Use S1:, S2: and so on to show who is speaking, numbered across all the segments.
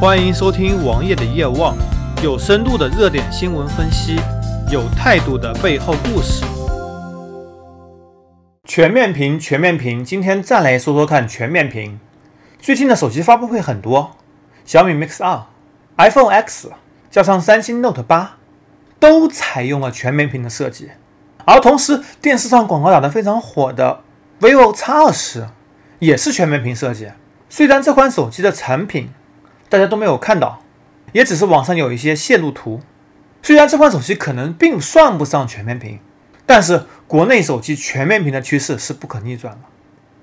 S1: 欢迎收听王爷的夜望，有深度的热点新闻分析，有态度的背后故事。全面屏，全面屏，今天再来说说看全面屏。最近的手机发布会很多，小米 Mix 2、iPhone X 加上三星 Note 八，都采用了全面屏的设计。而同时，电视上广告打得非常火的 vivo X 二十也是全面屏设计。虽然这款手机的产品，大家都没有看到，也只是网上有一些泄露图。虽然这款手机可能并算不上全面屏，但是国内手机全面屏的趋势是不可逆转的。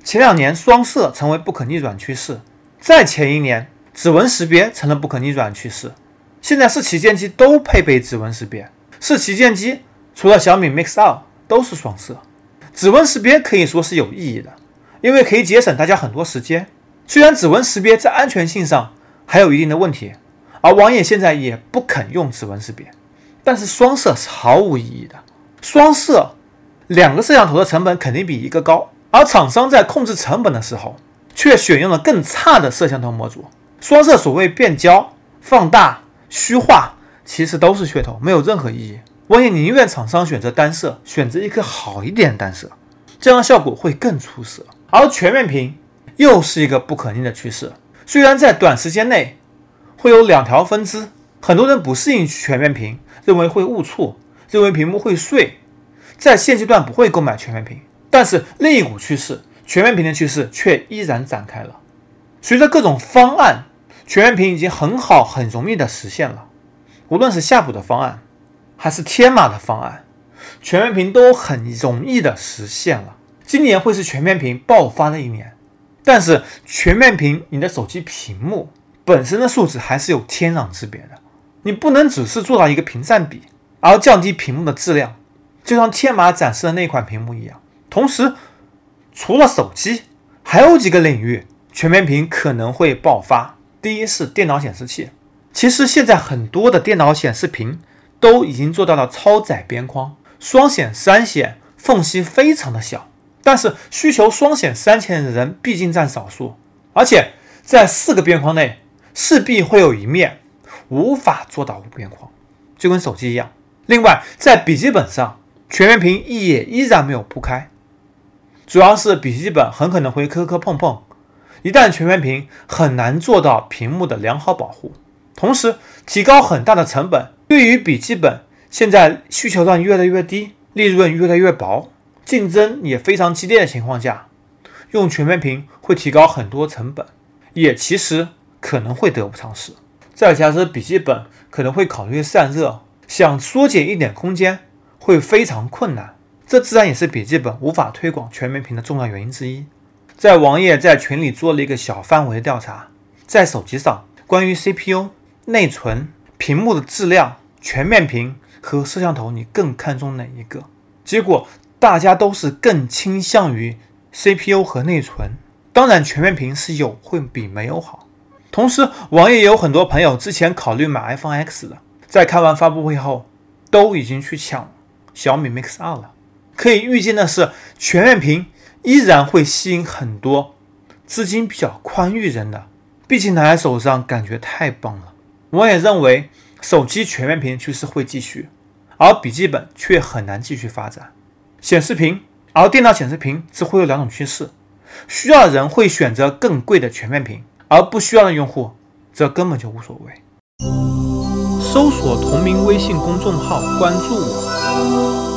S1: 前两年双摄成为不可逆转趋势，再前一年指纹识别成了不可逆转趋势，现在是旗舰机都配备指纹识别，是旗舰机除了小米 Mix 2都是双摄。指纹识别可以说是有意义的，因为可以节省大家很多时间。虽然指纹识别在安全性上，还有一定的问题，而网页现在也不肯用指纹识别，但是双摄是毫无意义的。双摄两个摄像头的成本肯定比一个高，而厂商在控制成本的时候，却选用了更差的摄像头模组。双摄所谓变焦、放大、虚化，其实都是噱头，没有任何意义。网页宁愿厂商选择单摄，选择一颗好一点的单摄，这样效果会更出色。而全面屏又是一个不可逆的趋势。虽然在短时间内会有两条分支，很多人不适应全面屏，认为会误触，认为屏幕会碎，在现阶段不会购买全面屏。但是另一股趋势，全面屏的趋势却依然展开了。随着各种方案，全面屏已经很好、很容易的实现了。无论是夏普的方案，还是天马的方案，全面屏都很容易的实现了。今年会是全面屏爆发的一年。但是全面屏，你的手机屏幕本身的素质还是有天壤之别的。你不能只是做到一个屏占比，而降低屏幕的质量，就像天马展示的那款屏幕一样。同时，除了手机，还有几个领域全面屏可能会爆发。第一是电脑显示器，其实现在很多的电脑显示屏都已经做到了超窄边框，双显、三显，缝隙非常的小。但是需求双显三千的人毕竟占少数，而且在四个边框内势必会有一面无法做到无边框，就跟手机一样。另外，在笔记本上，全面屏也依然没有铺开，主要是笔记本很可能会磕磕碰碰，一旦全面屏很难做到屏幕的良好保护，同时提高很大的成本。对于笔记本，现在需求量越来越低，利润越来越薄。竞争也非常激烈的情况下，用全面屏会提高很多成本，也其实可能会得不偿失。再加之笔记本可能会考虑散热，想缩减一点空间会非常困难，这自然也是笔记本无法推广全面屏的重要原因之一。在王爷在群里做了一个小范围的调查，在手机上关于 CPU、内存、屏幕的质量、全面屏和摄像头，你更看重哪一个？结果。大家都是更倾向于 CPU 和内存，当然全面屏是有会比没有好。同时，网页也有很多朋友之前考虑买 iPhone X 的，在看完发布会后，都已经去抢小米 Mix 2了。可以预见的是，全面屏依然会吸引很多资金比较宽裕人的，毕竟拿在手上感觉太棒了。我也认为手机全面屏趋势会继续，而笔记本却很难继续发展。显示屏，而电脑显示屏只会有两种趋势：需要的人会选择更贵的全面屏，而不需要的用户则根本就无所谓。搜索同名微信公众号，关注我。